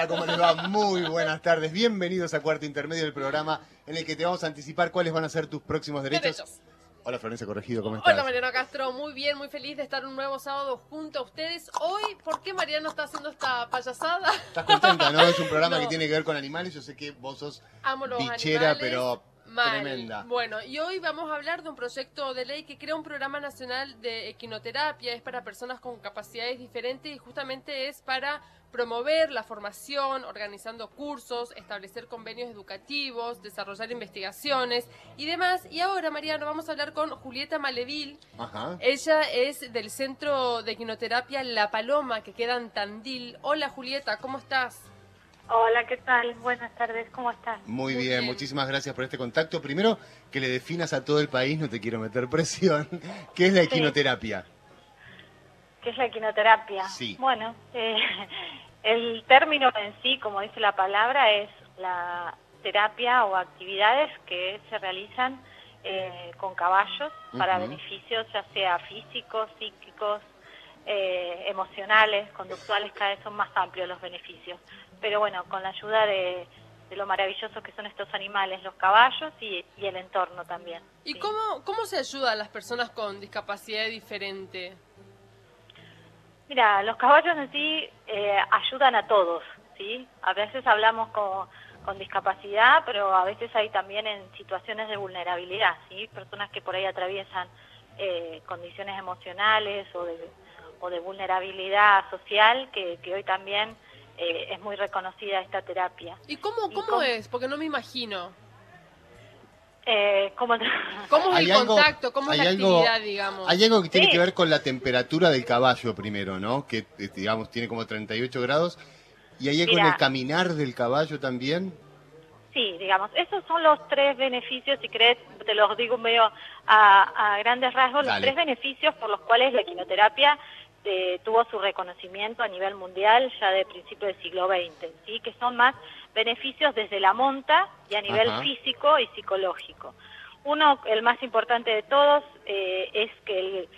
Hola, ¿cómo les va? Muy buenas tardes. Bienvenidos a Cuarto Intermedio del programa en el que te vamos a anticipar cuáles van a ser tus próximos derechos. Derechos. Hola, Florencia Corregido, ¿cómo estás? Hola Mariano Castro, muy bien, muy feliz de estar un nuevo sábado junto a ustedes. Hoy, ¿por qué Mariano está haciendo esta payasada? ¿Estás contenta, no? Es un programa No. que tiene que ver con animales. Yo sé que vos sos Amo los bichera, animales. pero Mal. tremenda. Bueno, y hoy vamos a hablar de un proyecto de ley que crea un programa nacional de equinoterapia. Es para personas con capacidades diferentes y justamente es para promover la formación, organizando cursos, establecer convenios educativos, desarrollar investigaciones y demás. Y ahora, Mariano, vamos a hablar con Julieta Malevil. Ajá. Ella es del Centro de Equinoterapia La Paloma, que queda en Tandil. Hola, Julieta, ¿cómo estás? Hola, ¿qué tal? Buenas tardes, ¿cómo estás? Muy Muy bien, bien. muchísimas gracias por este contacto. Primero, que le definas a todo el país, no te quiero meter presión, ¿qué es la equinoterapia? ¿Qué es la equinoterapia? Sí. Bueno, eh, el término en sí, como dice la palabra, es la terapia o actividades que se realizan eh, con caballos para beneficios ya sea físicos, psíquicos, eh, emocionales, conductuales, cada vez son más amplios los beneficios. Pero bueno, con la ayuda de, de lo maravillosos que son estos animales, los caballos y, y el entorno también. ¿Y Sí. cómo, cómo se ayuda a las personas con discapacidad diferente? Mira, los caballos en sí eh, ayudan a todos, ¿sí? A veces hablamos con, con discapacidad, pero a veces hay también en situaciones de vulnerabilidad, ¿sí? Personas que por ahí atraviesan eh, condiciones emocionales o de, o de vulnerabilidad social, que, que hoy también eh, es muy reconocida esta terapia. ¿Y cómo, ¿Y cómo es? Porque no me imagino. Eh, ¿cómo ¿Cómo es Hay el algo- contacto? ¿Cómo es la algo- actividad, digamos? Hay algo que tiene Sí. que ver con la temperatura del caballo primero, ¿no? Que, eh, digamos, tiene como 38 grados. ¿Y hay algo en el caminar del caballo también? Sí, digamos, esos son los tres beneficios, si crees, te los digo medio a, a grandes rasgos, Dale. los tres beneficios por los cuales la equinoterapia eh, tuvo su reconocimiento a nivel mundial ya de principio del siglo XX, ¿sí? que son más beneficios desde la monta y a nivel Ajá. físico y psicológico. Uno, el más importante de todos, eh, es que el,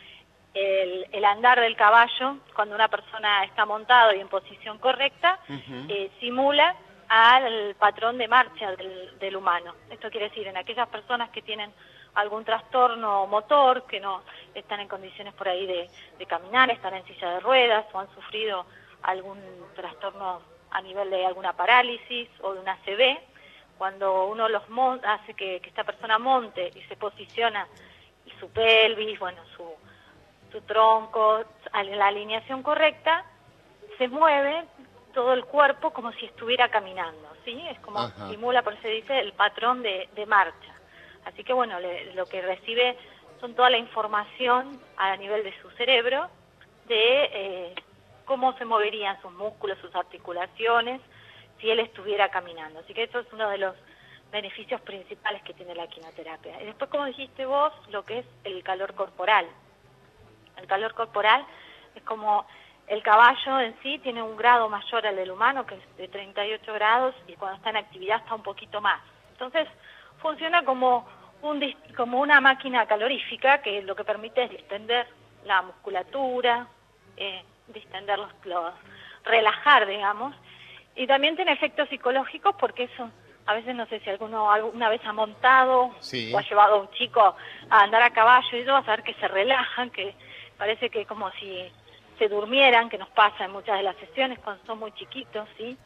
el- el andar del caballo, cuando una persona está montado y en posición correcta, eh, simula al patrón de marcha del, del humano. Esto quiere decir, en aquellas personas que tienen algún trastorno motor, que no están en condiciones por ahí de, de caminar, están en silla de ruedas o han sufrido algún trastorno a nivel de alguna parálisis o de una CB, cuando uno los hace que, que esta persona monte y se posiciona y su pelvis, bueno, su, su tronco, la alineación correcta, se mueve todo el cuerpo como si estuviera caminando, ¿sí? Es como Ajá. simula, por eso se dice, el patrón de, de marcha. Así que bueno, le- lo que recibe son toda la información a nivel de su cerebro de eh, cómo se moverían sus músculos, sus articulaciones, si él estuviera caminando. Así que eso es uno de los beneficios principales que tiene la quinoterapia. Y después, como dijiste vos, lo que es el calor corporal. El calor corporal es como el caballo en sí tiene un grado mayor al del humano, que es de 38 grados, y cuando está en actividad está un poquito más. Entonces, funciona como, un, como una máquina calorífica que lo que permite es distender la musculatura, eh, distender los, los- relajar, digamos, y también tiene efectos psicológicos porque eso, a veces no sé si alguno alguna vez ha montado Sí. o ha llevado a un chico a andar a caballo y eso vas a ver que se relajan, que parece que como si se durmieran, que nos pasa en muchas de las sesiones cuando son muy chiquitos, ¿sí?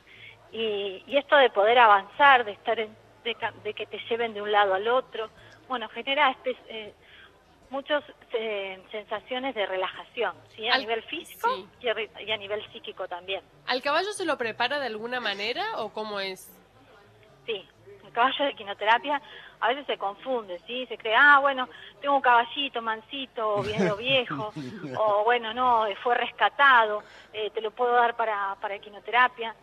Y, y esto de poder avanzar, de estar en- de, de que te lleven de un lado al otro, bueno, genera espe- eh, muchas eh, sensaciones de relajación, ¿sí? A Al- nivel físico sí. y, a, ri- y a nivel psíquico también. ¿Al caballo se lo prepara de alguna manera o cómo es? Sí, el caballo de quinoterapia a veces se confunde, ¿sí? Se cree, ah, bueno, tengo un caballito mansito, o bien o viejo, o bueno, no, fue rescatado, eh, te lo puedo dar para, para quinoterapia.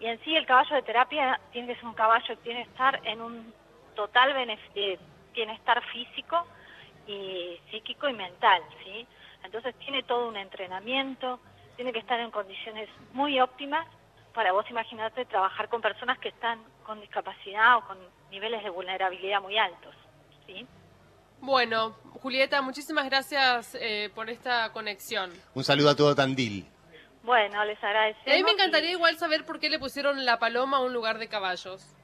Y en sí el caballo de terapia tiene que ser un caballo que tiene que estar en un total benef- eh, bienestar físico y psíquico y mental, ¿sí? Entonces tiene todo un entrenamiento, tiene que estar en condiciones muy óptimas para vos imaginarte trabajar con personas que están con discapacidad o con niveles de vulnerabilidad muy altos, ¿sí? Bueno, Julieta, muchísimas gracias eh, por esta conexión. Un saludo a todo Tandil. Bueno, les agradecemos. A mí me encantaría igual saber por qué le pusieron la paloma a un lugar de caballos.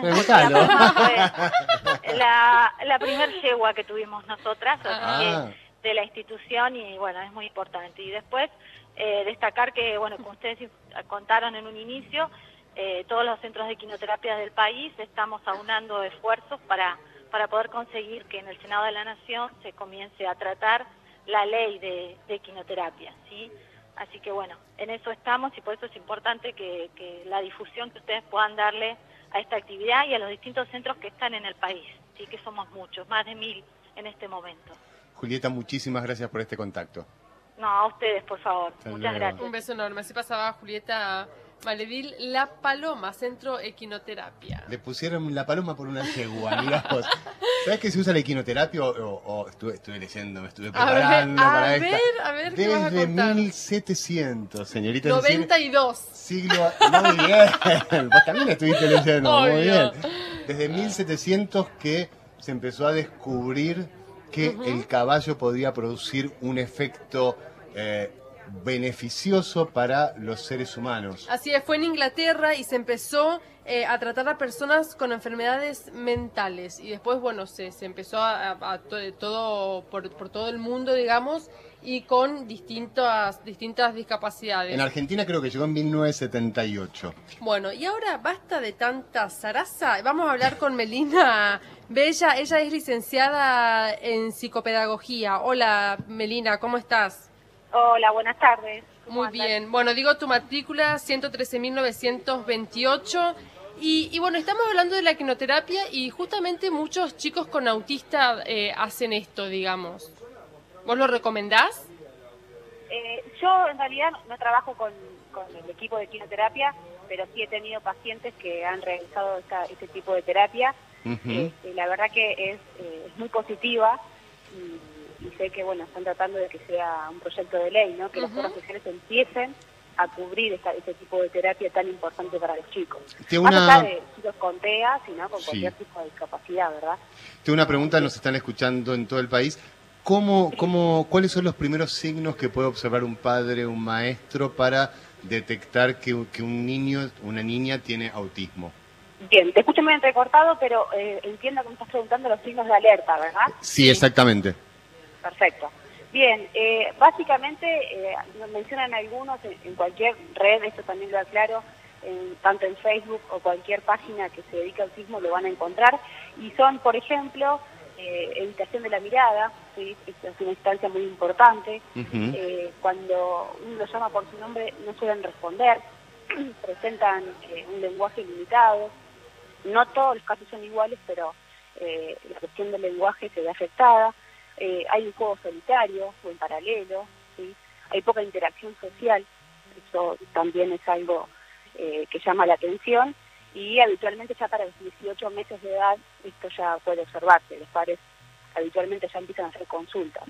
Pregúntalo. la, la primer yegua que tuvimos nosotras, así Ah. que de la institución y bueno, es muy importante. Y después eh, destacar que, bueno, como ustedes contaron en un inicio, eh, todos los centros de quimioterapia del país estamos aunando esfuerzos para, para poder conseguir que en el Senado de la Nación se comience a tratar la ley de, de quimioterapia, ¿sí? Así que bueno, en eso estamos y por eso es importante que, que la difusión que ustedes puedan darle a esta actividad y a los distintos centros que están en el país, sí que somos muchos, más de mil en este momento. Julieta, muchísimas gracias por este contacto. No, a ustedes, por favor. Hasta Muchas luego. gracias. Un beso enorme. Así pasaba Julieta Maledil, La Paloma, Centro Equinoterapia. Le pusieron la paloma por una yegua. ¿Sabes que se usa la equinoterapia? O, estuve, estuve leyendo, me estuve A ver, preparando a para ver, esta. a ver, ¿qué vas a Desde contar? 1700, señorita. es decir, 92. siglo... Muy bien, vos también estuviste leyendo, muy bien. Desde 1700 que se empezó a descubrir que el caballo podía producir un efecto eh, beneficioso para los seres humanos. Así es, fue en Inglaterra y se empezó eh, a tratar a personas con enfermedades mentales. Y después, bueno, se, se empezó a, a- a to- todo por, por todo el mundo, digamos, y con distintas, distintas discapacidades. En Argentina creo que llegó en 1978. Bueno, y ahora basta de tanta zaraza. Vamos a hablar con Melina Bella. Ella es licenciada en psicopedagogía. Hola, Melina, ¿cómo estás? Hola, buenas tardes. ¿Cómo Muy andan? bien. Bueno, digo tu matrícula 113.928. Y, y bueno, estamos hablando de la quinoterapia y justamente muchos chicos con autista eh, hacen esto, digamos. ¿Vos lo recomendás? Eh, yo en realidad no, trabajo con, con el equipo de quimioterapia, pero sí he tenido pacientes que han realizado esta- este tipo de terapia. Este, la verdad que es, eh, es muy positiva y, y sé que bueno están tratando de que sea un proyecto de ley, ¿no? que Ujú. las obras sociales empiecen a cubrir esta- este tipo de terapia tan importante para los chicos. Tengo Más una, allá de chicos con TEA, sino con Sí. cualquier tipo de discapacidad, ¿verdad? tengo una pregunta, nos están escuchando en todo el país. ¿Cómo, cómo, ¿Cuáles son los primeros signos que puede observar un padre, un maestro, para detectar que, que un niño, una niña tiene autismo? Bien, te escucho muy entrecortado, pero eh, entiendo que me estás preguntando los signos de alerta, ¿verdad? Sí, exactamente. Perfecto. Bien, eh, básicamente eh, nos mencionan algunos en, en cualquier red, esto también lo aclaro, en- tanto en Facebook o cualquier página que se dedique al autismo lo van a encontrar, y son, por ejemplo, eh, evitación de la mirada, ¿sí? Esta es una instancia muy importante, eh, cuando uno lo llama por su nombre no suelen responder, presentan eh, un lenguaje limitado, no todos los casos son iguales, pero eh, la cuestión del lenguaje se ve afectada, eh, hay un juego solitario o en paralelo, ¿sí? hay poca interacción social, eso también es algo eh, que llama la atención, y habitualmente ya para los 18 meses de edad esto ya puede observarse, los padres habitualmente ya empiezan a hacer consultas.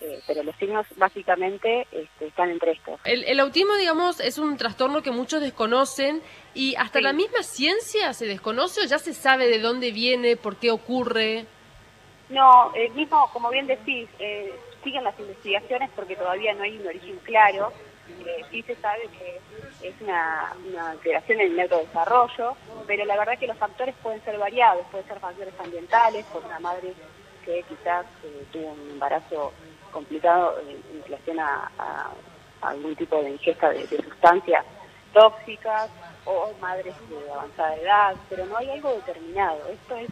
Eh, pero los signos básicamente este, están entre estos. El, el autismo, digamos, es un trastorno que muchos desconocen y hasta Sí. la misma ciencia se desconoce o ya se sabe de dónde viene, por qué ocurre. No, el mismo, como bien decís, eh, siguen las investigaciones porque todavía no hay un origen claro. Eh, sí se sabe que es una, una alteración en el neurodesarrollo, pero la verdad que los factores pueden ser variados, pueden ser factores ambientales, por una madre que quizás eh, tuvo un embarazo complicado en, relación a, algún tipo de ingesta de sustancias tóxicas o madres de avanzada edad, pero no hay algo determinado. Esto es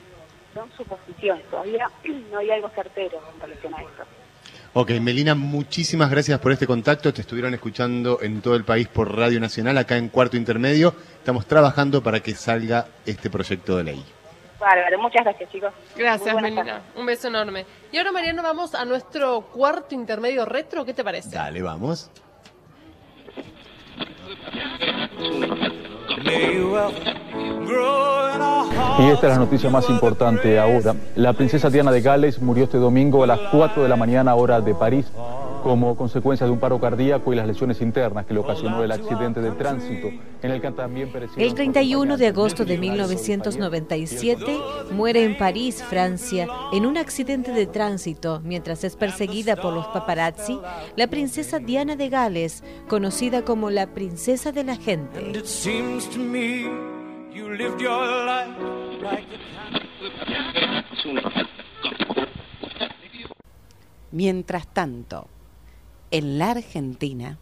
son suposiciones, todavía no hay algo certero en relación a esto. Ok, Melina, muchísimas gracias por este contacto. Te estuvieron escuchando en todo el país por Radio Nacional, acá en Cuarto Intermedio. Estamos trabajando para que salga este proyecto de ley. Bárbaro, muchas gracias chicos. Gracias, Melina. Un beso enorme. Y ahora, Mariano, vamos a nuestro cuarto intermedio retro. ¿Qué te parece? Dale, vamos. Y esta es la noticia más importante ahora. La princesa Diana de Gales murió este domingo a las 4 de la mañana hora de París como consecuencia de un paro cardíaco y las lesiones internas que le ocasionó el accidente de tránsito. En el que también pereció... El 31 de agosto de 1997 muere en París, Francia, en un accidente de tránsito mientras es perseguida por los paparazzi la princesa Diana de Gales, conocida como la princesa de la gente. Mientras tanto, en la Argentina.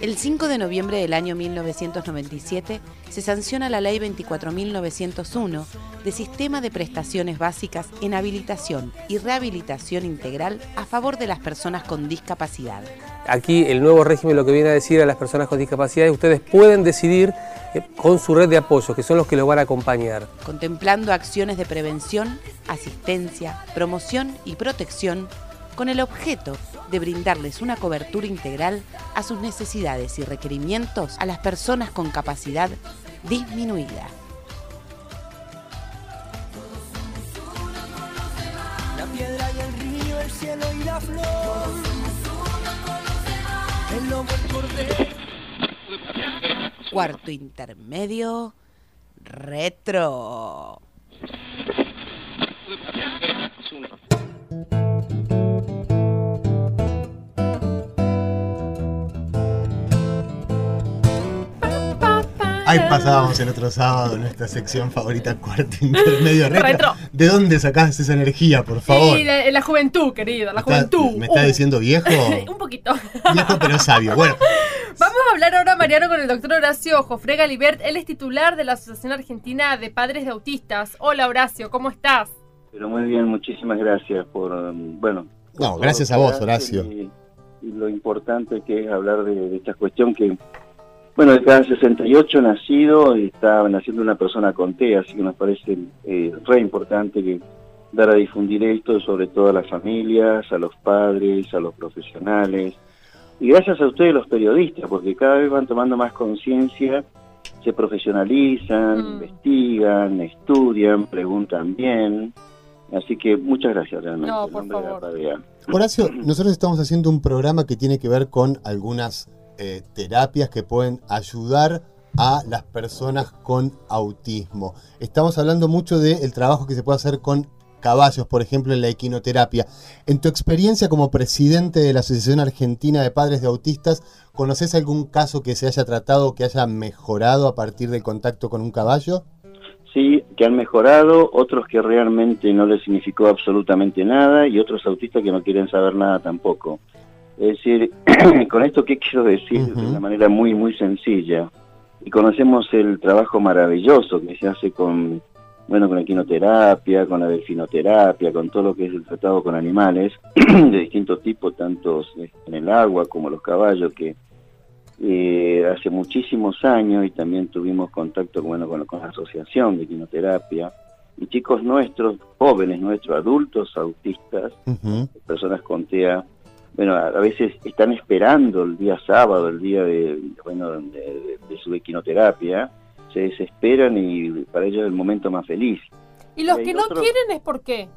El 5 de noviembre del año 1997 se sanciona la Ley 24.901 de Sistema de Prestaciones Básicas en Habilitación y Rehabilitación Integral a favor de las personas con discapacidad. Aquí el nuevo régimen lo que viene a decir a las personas con discapacidad es ustedes pueden decidir eh, con su red de apoyo, que son los que los van a acompañar. Contemplando acciones de prevención, asistencia, promoción y protección con el objeto de brindarles una cobertura integral a sus necesidades y requerimientos a las personas con capacidad disminuida. La piedra y el río, el cielo y la flor. El lobo, el cordero. Cuarto intermedio, retro. Ahí pasábamos el otro sábado nuestra sección favorita, cuarto intermedio retro. Retro. ¿De dónde sacás esa energía, por favor? Sí, la, la juventud, querida, la juventud. ¿Me estás Uh, diciendo viejo? Un poquito. Viejo pero sabio. Bueno, Vamos a hablar ahora, Mariano, con el doctor Horacio Jofrega Libert. Él es titular de la Asociación Argentina de Padres de Autistas. Hola, Horacio, ¿cómo estás? Pero muy bien, muchísimas gracias por, um, bueno... No, gracias a vos, Horacio. Y, y lo importante que es hablar de, de esta cuestión que, bueno, de cada 68 nacido y está naciendo una persona con TEA, así que nos parece eh, re importante que dar a difundir esto, sobre todo a las familias, a los padres, a los profesionales. Y gracias a ustedes los periodistas, porque cada vez van tomando más conciencia, se profesionalizan, Mm. investigan, estudian, preguntan bien. Así que muchas gracias realmente. No, por nombre de la favor. Horacio, nosotros estamos haciendo un programa que tiene que ver con algunas eh, terapias que pueden ayudar a las personas con autismo. Estamos hablando mucho del trabajo que se puede hacer con caballos, por ejemplo, en la equinoterapia. En tu experiencia como presidente de la Asociación Argentina de Padres de Autistas, ¿conoces algún caso que se haya tratado, que haya mejorado a partir del contacto con un caballo? Sí, que han mejorado, otros que realmente no les significó absolutamente nada y otros autistas que no quieren saber nada tampoco. Es decir, con esto qué quiero decir de una manera muy, muy sencilla. Y conocemos el trabajo maravilloso que se hace con, bueno, con la equinoterapia, con la delfinoterapia, con todo lo que es el tratado con animales de distintos tipos, tanto en el agua como los caballos, que eh, hace muchísimos años y también tuvimos contacto bueno, con, con la asociación de quinoterapia y chicos nuestros, jóvenes nuestros, adultos autistas, personas con TEA, bueno, a, a veces están esperando el día sábado, el día de, bueno, de, de- de su equinoterapia, se desesperan y para ellos es el momento más feliz. Y los Y que no quieren es por qué.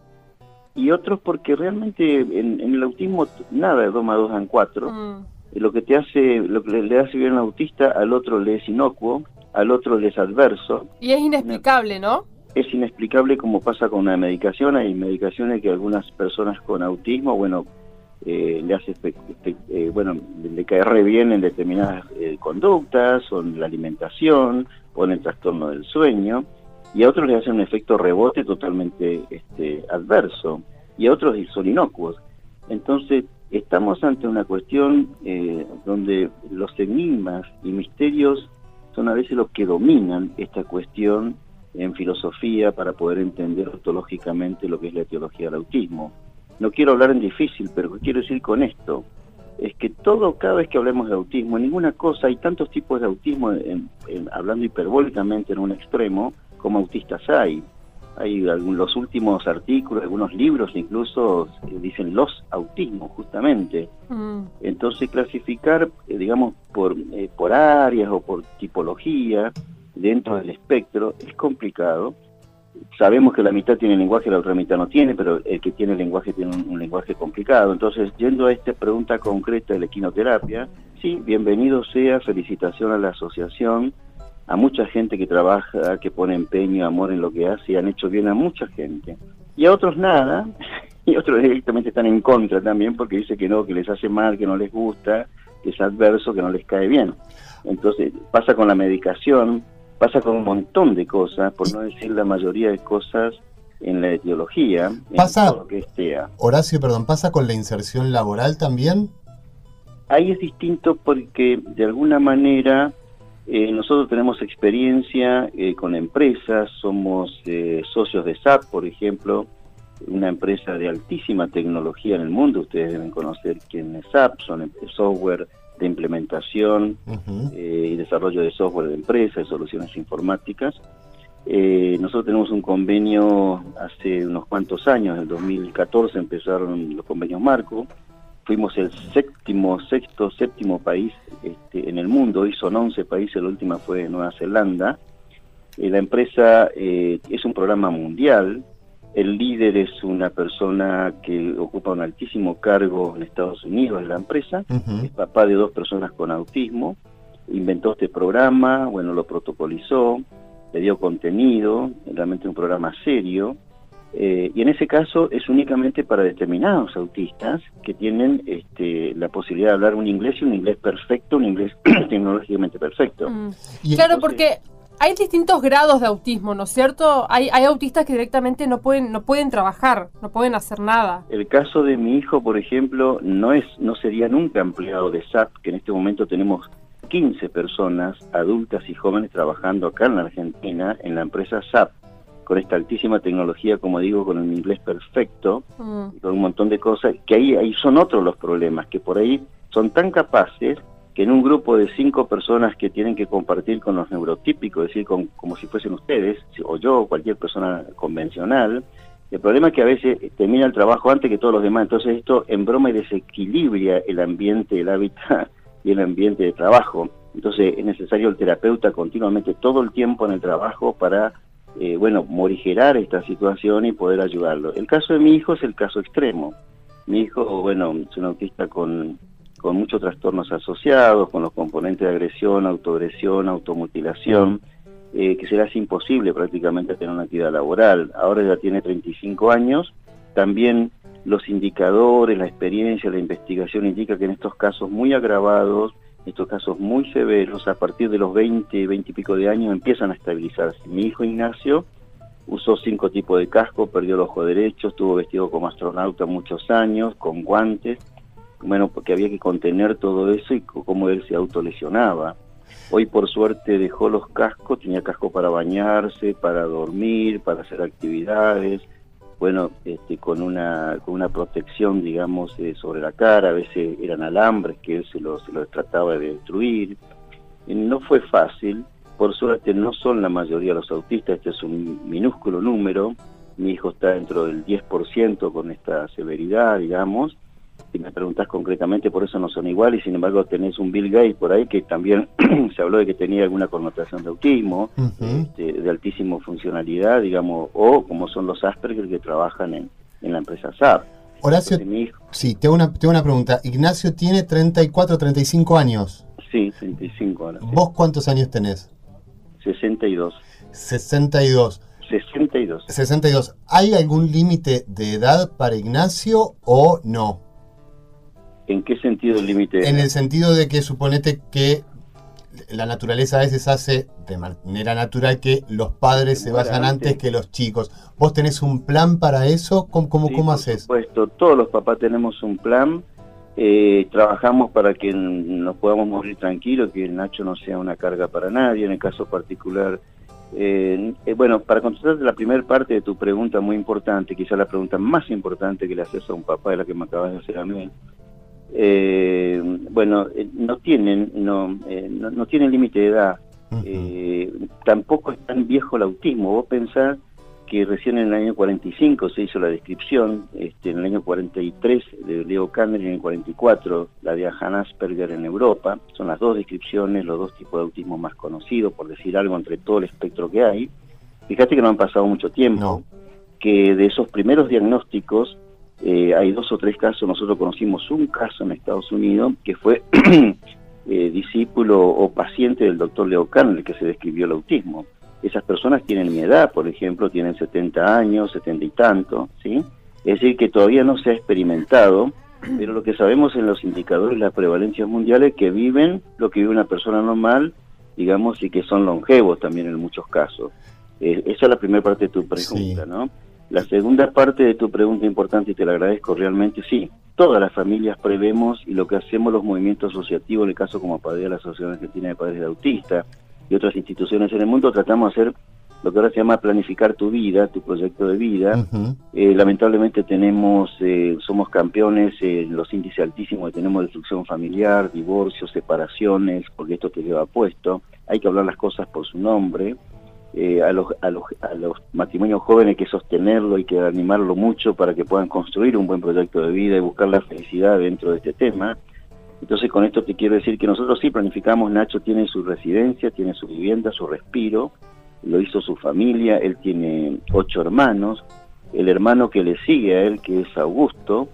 Y otros porque realmente en, en el autismo nada de 2 más 2 dan 4. Mm. Lo que te hace, lo que le, le hace bien al autista, al otro le es inocuo, al otro le es adverso. Y es inexplicable, ¿no? Es inexplicable como pasa con una medicación. Hay medicaciones que algunas personas con autismo, bueno, eh, le hace, eh, bueno, le cae re bien en determinadas eh, conductas, o en la alimentación, o en el trastorno del sueño, y a otros le hace un efecto rebote totalmente este, adverso, y a otros son inocuos. Entonces, estamos ante una cuestión eh, donde los enigmas y misterios son a veces los que dominan esta cuestión en filosofía para poder entender ontológicamente lo que es la etiología del autismo. No quiero hablar en difícil, pero quiero decir con esto es que todo, cada vez que hablemos de autismo, en ninguna cosa, hay tantos tipos de autismo, en- en- hablando hiperbólicamente en un extremo, como autistas hay. hay algún- los últimos artículos, algunos libros incluso eh, dicen los autismos justamente. Mm. Entonces clasificar, eh, digamos, por, eh, por áreas o por tipología dentro del espectro es complicado. Sabemos que la mitad tiene lenguaje, la otra mitad no tiene, pero el que tiene lenguaje tiene un, un lenguaje complicado. Entonces, yendo a esta pregunta concreta de la equinoterapia, sí, bienvenido sea, felicitación a la asociación, a mucha gente que trabaja, que pone empeño, amor en lo que hace y han hecho bien a mucha gente. Y a otros nada, y otros directamente están en contra también porque dice que no, que les hace mal, que no les gusta, que es adverso, que no les cae bien. Entonces pasa con la medicación, pasa con un montón de cosas, por no decir la mayoría de cosas en la etiología, en Pasa- todo lo que es TEA. Horacio, perdón, ¿pasa con la inserción laboral también? Ahí es distinto porque de alguna manera eh, nosotros tenemos experiencia eh, con empresas, somos eh, socios de SAP, por ejemplo, una empresa de altísima tecnología en el mundo, ustedes deben conocer quién es SAP, son em- software de implementación eh, y desarrollo de software de empresas, de soluciones informáticas. Eh, nosotros tenemos un convenio hace unos cuantos años, en el 2014 empezaron los convenios marco, fuimos el séptimo, sexto, séptimo país este, en el mundo, hoy son 11 países, la última fue Nueva Zelanda. Eh, la empresa es un programa mundial, el líder es una persona que ocupa un altísimo cargo en Estados Unidos de la empresa, es papá de dos personas con autismo, inventó este programa, bueno, lo protocolizó, le dio contenido, realmente un programa serio, eh, y en ese caso es únicamente para determinados autistas que tienen este, la posibilidad de hablar un inglés y un inglés perfecto, un inglés tecnológicamente perfecto. Mm. Claro, porque hay distintos grados de autismo, ¿no es cierto? Hay, hay autistas que directamente no pueden, no pueden trabajar, no pueden hacer nada. El caso de mi hijo, por ejemplo, no es no sería nunca empleado de SAP, que en este momento tenemos 15 personas adultas y jóvenes trabajando acá en la Argentina en la empresa SAP, con esta altísima tecnología, como digo, con un inglés perfecto, y con un montón de cosas, que ahí, ahí son otros los problemas, que por ahí son tan capaces que en un grupo de cinco personas que tienen que compartir con los neurotípicos, es decir, con, como si fuesen ustedes, o yo, o cualquier persona convencional, el problema es que a veces termina el trabajo antes que todos los demás, entonces esto en broma y desequilibra el ambiente, el hábitat y el ambiente de trabajo. Entonces es necesario el terapeuta continuamente todo el tiempo en el trabajo para, eh, bueno, morigerar esta situación y poder ayudarlo. El caso de mi hijo es el caso extremo. Mi hijo, bueno, es un autista con, con muchos trastornos asociados, con los componentes de agresión, autoagresión, automutilación, eh, que se le hace imposible prácticamente tener una actividad laboral. Ahora ya tiene 35 años. También los indicadores, la experiencia, la investigación indica que en estos casos muy agravados, estos casos muy severos, a partir de los 20, 20 y pico de años empiezan a estabilizarse. Mi hijo Ignacio usó cinco tipos de casco, perdió el ojo derecho, estuvo vestido como astronauta muchos años, con guantes, bueno, porque había que contener todo eso y cómo él se autolesionaba. Hoy por suerte dejó los cascos, tenía casco para bañarse, para dormir, para hacer actividades, bueno, este, con una con una protección, digamos, eh, sobre la cara, a veces eran alambres que él se los se los trataba de destruir. No fue fácil, por suerte no son la mayoría los autistas, este es un minúsculo número, mi hijo está dentro del 10% con esta severidad, digamos, si me preguntás concretamente, por eso no son iguales, sin embargo tenés un Bill Gates por ahí que también se habló de que tenía alguna connotación de autismo, este, de altísima funcionalidad, digamos, o como son los Asperger que trabajan en, en la empresa SAP. Horacio, Entonces, mi hijo, sí, tengo una, tengo una pregunta. Ignacio tiene 34, 35 años. sí, 35 ahora, sí. ¿Vos cuántos años tenés? 62. 62. 62. 62. ¿Hay algún límite de edad para Ignacio o no? ¿En qué sentido el límite? En el sentido de que suponete que la naturaleza a veces hace de manera natural que los padres se vayan antes que los chicos. ¿Vos tenés un plan para eso? ¿Cómo, cómo, Sí, cómo por haces? supuesto, todos los papás tenemos un plan. eh, trabajamos para que nos podamos morir tranquilos, que Nacho no sea una carga para nadie. En el caso particular, eh, eh, bueno, para contestarte la primera parte de tu pregunta muy importante, quizá la pregunta más importante que le haces a un papá es la que me acabas de hacer a mí. Eh, bueno, eh, no tienen, no, eh, no, no tienen límite de edad. Eh, tampoco es tan viejo el autismo. Vos pensás que recién en el año 45 se hizo la descripción, este, en el año 43 de Leo Kanner y en el 44 la de Hannah Asperger en Europa. Son las dos descripciones, los dos tipos de autismo más conocidos, por decir algo, entre todo el espectro que hay. Fíjate que no han pasado mucho tiempo, que de esos primeros diagnósticos eh, hay dos o tres casos, nosotros conocimos un caso en Estados Unidos que fue eh, discípulo o paciente del doctor Leo Kanner que se describió el autismo esas personas tienen mi edad, por ejemplo, tienen 70 años, 70 y tanto, ¿sí? Es decir, que todavía no se ha experimentado, pero lo que sabemos en los indicadores las prevalencias mundiales que viven lo que vive una persona normal, digamos, y que son longevos también en muchos casos. Eh, esa es la primera parte de tu pregunta, ¿no? La segunda parte de tu pregunta importante, y te la agradezco realmente, sí, todas las familias prevemos y lo que hacemos los movimientos asociativos, en el caso como Padre de la Asociación Argentina de Padres de Autistas, y otras instituciones en el mundo, tratamos de hacer lo que ahora se llama planificar tu vida, tu proyecto de vida. Eh, lamentablemente tenemos, eh, somos campeones en los índices altísimos que tenemos destrucción familiar, divorcios, separaciones, porque esto te lleva puesto. Hay que hablar las cosas por su nombre. Eh, a, los, a, los, a los matrimonios jóvenes que sostenerlo, hay que animarlo mucho para que puedan construir un buen proyecto de vida y buscar la felicidad dentro de este tema. Entonces con esto te quiero decir que nosotros sí planificamos, Nacho tiene su residencia, tiene su vivienda, su respiro, lo hizo su familia, él tiene ocho hermanos, el hermano que le sigue a él, que es Augusto,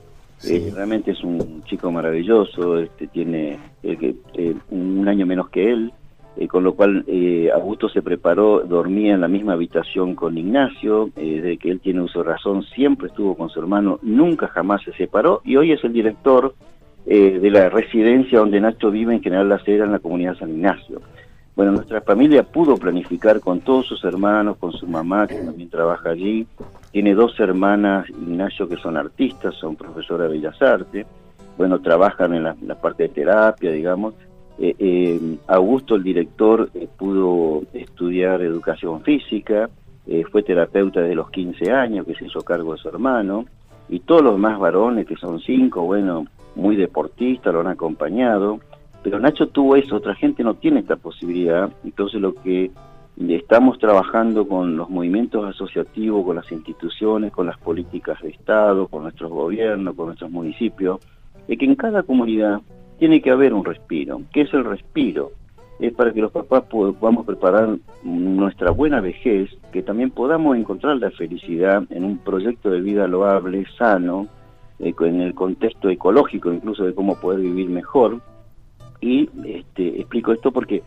eh, realmente es un chico maravilloso, este tiene eh, eh, un año menos que él, con lo cual Augusto se preparó, dormía en la misma habitación con Ignacio, desde que él tiene uso de razón, siempre estuvo con su hermano, nunca jamás se separó y hoy es el director eh, de la residencia donde Nacho vive en General La Cera en la comunidad San Ignacio. Bueno, nuestra familia pudo planificar con todos sus hermanos, con su mamá que también trabaja allí. Tiene dos hermanas, Ignacio, que son artistas, son profesoras de Bellas Artes. Bueno, trabajan en la, parte de terapia, digamos. Eh, eh, Augusto, el director, pudo estudiar educación física, fue terapeuta desde los 15 años, que se hizo cargo de su hermano. Y todos los más varones, que son cinco, bueno, muy deportista, lo han acompañado, pero Nacho tuvo eso, otra gente no tiene esta posibilidad, entonces lo que estamos trabajando con los movimientos asociativos, con las instituciones, con las políticas de Estado, con nuestros gobiernos, con nuestros municipios, es que en cada comunidad tiene que haber un respiro. ¿Qué es el respiro? Es para que los papás podamos preparar nuestra buena vejez, que también podamos encontrar la felicidad en un proyecto de vida loable, sano, eh, en el contexto ecológico incluso de cómo poder vivir mejor. Y este, explico esto porque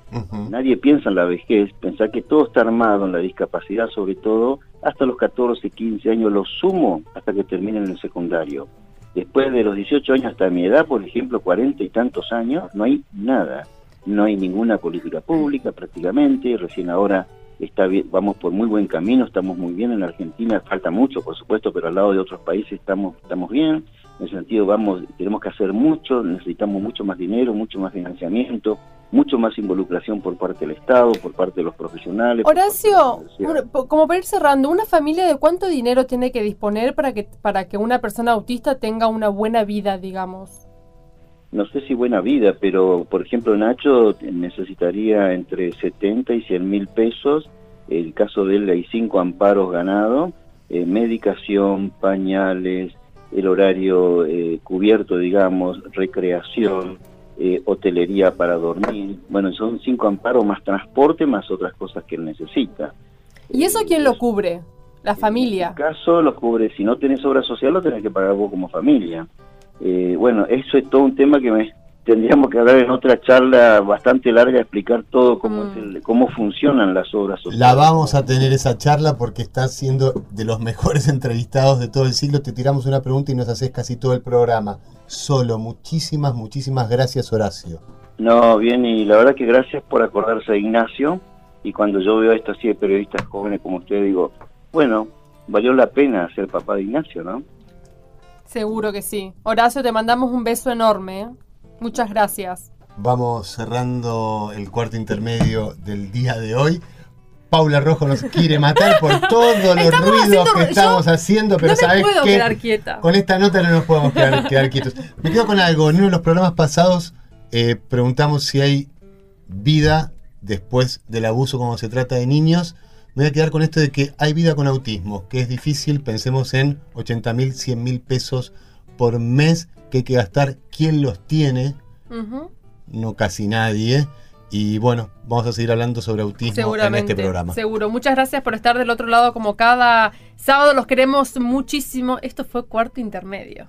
nadie piensa en la vejez, pensar que todo está armado en la discapacidad, sobre todo hasta los 14, 15 años, lo sumo hasta que terminen el secundario. Después de los 18 años hasta mi edad, por ejemplo, 40 y tantos años, no hay nada. No hay ninguna política pública prácticamente. Recién ahora está bien, vamos por muy buen camino, estamos muy bien en la Argentina, falta mucho por supuesto, pero al lado de otros países estamos, estamos bien, en ese sentido vamos, tenemos que hacer mucho, necesitamos mucho más dinero, mucho más financiamiento, mucho más involucración por parte del Estado, por parte de los profesionales. Horacio, como para ir cerrando, ¿una familia de cuánto dinero tiene que disponer para que, para que una persona autista tenga una buena vida, digamos? no sé si buena vida, pero por ejemplo Nacho necesitaría entre 70 y 100 mil pesos, el caso de él hay cinco amparos ganados, eh, medicación, pañales, el horario eh, cubierto, digamos, recreación, eh, hotelería para dormir, bueno, son cinco amparos más transporte, más otras cosas que él necesita. ¿Y eso quién lo cubre? La familia. En este caso lo cubre, si no tenés obra social lo tenés que pagar vos como familia. Eh, bueno, eso es todo un tema que me, tendríamos que hablar en otra charla bastante larga, explicar todo cómo, mm. cómo funcionan las obras sociales. La vamos a tener esa charla porque estás siendo de los mejores entrevistados de todo el siglo. Te tiramos una pregunta y nos haces casi todo el programa. Solo, muchísimas, muchísimas gracias Horacio. No, bien, y la verdad que gracias por acordarse de Ignacio. Y cuando yo veo a esta serie de periodistas jóvenes como usted, digo, bueno, valió la pena ser papá de Ignacio, ¿no? Seguro que sí. Horacio, te mandamos un beso enorme. ¿eh? Muchas gracias. Vamos cerrando el cuarto intermedio del día de hoy. Paula Rojo nos quiere matar por todos los ruidos que estamos haciendo, pero no me puedo quedar quieta. Con esta nota no nos podemos quedar, quietos. Me quedo con algo. En uno de los programas pasados eh, preguntamos si hay vida después del abuso cuando se trata de niños. me voy a quedar con esto de que hay vida con autismo, que es difícil, pensemos en 80 mil, 100 mil pesos por mes que hay que gastar. ¿Quién los tiene? No casi nadie. Y bueno, vamos a seguir hablando sobre autismo en este programa. Seguro. Muchas gracias por estar del otro lado como cada sábado. Los queremos muchísimo. Esto fue Cuarto Intermedio.